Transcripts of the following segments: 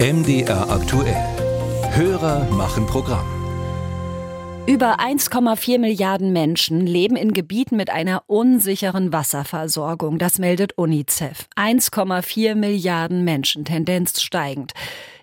MDR aktuell. Hörer machen Programm. Über 1,4 Milliarden Menschen leben in Gebieten mit einer unsicheren Wasserversorgung. Das meldet UNICEF. 1,4 Milliarden Menschen, Tendenz steigend.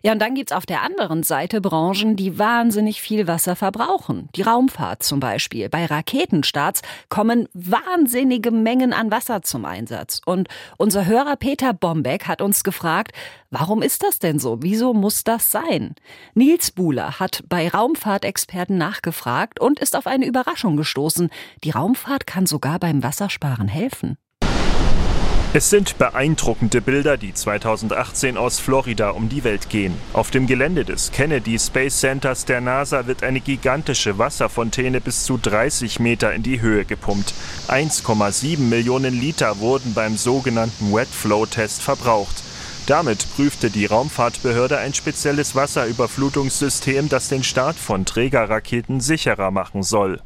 Ja, und dann gibt's auf der anderen Seite Branchen, die wahnsinnig viel Wasser verbrauchen. Die Raumfahrt zum Beispiel. Bei Raketenstarts kommen wahnsinnige Mengen an Wasser zum Einsatz. Und unser Hörer Peter Bombeck hat uns gefragt, warum ist das denn so? Wieso muss das sein? Nils Buhler hat bei Raumfahrtexperten nachgefragt und ist auf eine Überraschung gestoßen. Die Raumfahrt kann sogar beim Wassersparen helfen. Es sind beeindruckende Bilder, die 2018 aus Florida um die Welt gehen. Auf dem Gelände des Kennedy Space Centers der NASA wird eine gigantische Wasserfontäne bis zu 30 Meter in die Höhe gepumpt. 1,7 Millionen Liter wurden beim sogenannten Wet Flow Test verbraucht. Damit prüfte die Raumfahrtbehörde ein spezielles Wasserüberflutungssystem, das den Start von Trägerraketen sicherer machen soll.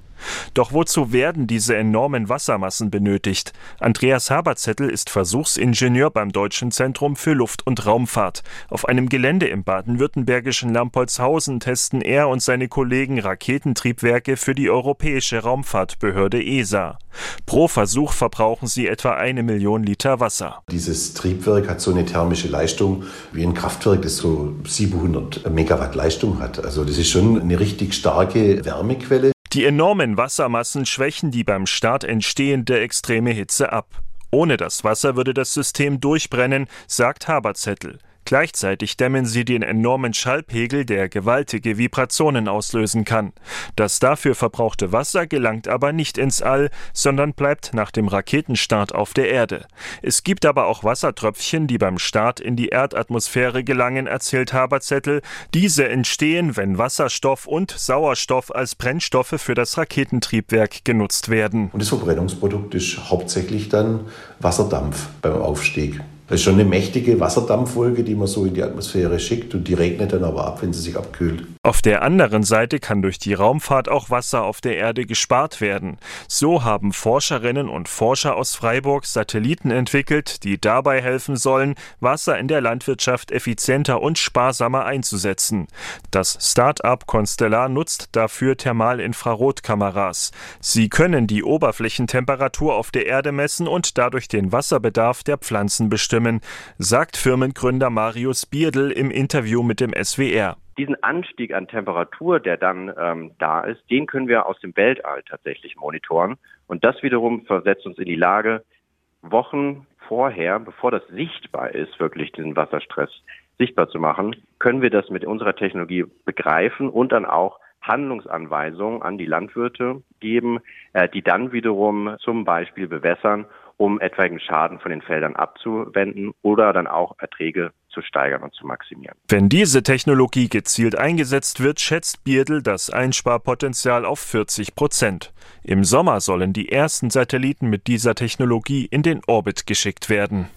Doch wozu werden diese enormen Wassermassen benötigt? Andreas Haberzettel ist Versuchsingenieur beim Deutschen Zentrum für Luft- und Raumfahrt. Auf einem Gelände im baden-württembergischen Lampolzhausen testen er und seine Kollegen Raketentriebwerke für die Europäische Raumfahrtbehörde ESA. Pro Versuch verbrauchen sie etwa eine Million Liter Wasser. Dieses Triebwerk hat so eine thermische Leistung wie ein Kraftwerk, das so 700 Megawatt Leistung hat. Also das ist schon eine richtig starke Wärmequelle. Die enormen Wassermassen schwächen die beim Start entstehende extreme Hitze ab. Ohne das Wasser würde das System durchbrennen, sagt Haberzettel. Gleichzeitig dämmen sie den enormen Schallpegel, der gewaltige Vibrationen auslösen kann. Das dafür verbrauchte Wasser gelangt aber nicht ins All, sondern bleibt nach dem Raketenstart auf der Erde. Es gibt aber auch Wassertröpfchen, die beim Start in die Erdatmosphäre gelangen, erzählt Haberzettel. Diese entstehen, wenn Wasserstoff und Sauerstoff als Brennstoffe für das Raketentriebwerk genutzt werden. Und das Verbrennungsprodukt ist hauptsächlich dann Wasserdampf beim Aufstieg. Das ist schon eine mächtige Wasserdampfwolke, die man so in die Atmosphäre schickt und die regnet dann aber ab, wenn sie sich abkühlt. Auf der anderen Seite kann durch die Raumfahrt auch Wasser auf der Erde gespart werden. So haben Forscherinnen und Forscher aus Freiburg Satelliten entwickelt, die dabei helfen sollen, Wasser in der Landwirtschaft effizienter und sparsamer einzusetzen. Das Start-up Constellar nutzt dafür Thermalinfrarotkameras. Sie können die Oberflächentemperatur auf der Erde messen und dadurch den Wasserbedarf der Pflanzen bestimmen bestimmen, sagt Firmengründer Marius Bierdl im Interview mit dem SWR. Diesen Anstieg an Temperatur, der dann ähm, da ist, den können wir aus dem Weltall tatsächlich monitoren. Und das wiederum versetzt uns in die Lage, Wochen vorher, bevor das sichtbar ist, wirklich diesen Wasserstress sichtbar zu machen, können wir das mit unserer Technologie begreifen und dann auch Handlungsanweisungen an die Landwirte geben, äh, die dann wiederum zum Beispiel bewässern um etwaigen Schaden von den Feldern abzuwenden oder dann auch Erträge zu steigern und zu maximieren. Wenn diese Technologie gezielt eingesetzt wird, schätzt Bierdl das Einsparpotenzial auf 40 Prozent. Im Sommer sollen die ersten Satelliten mit dieser Technologie in den Orbit geschickt werden.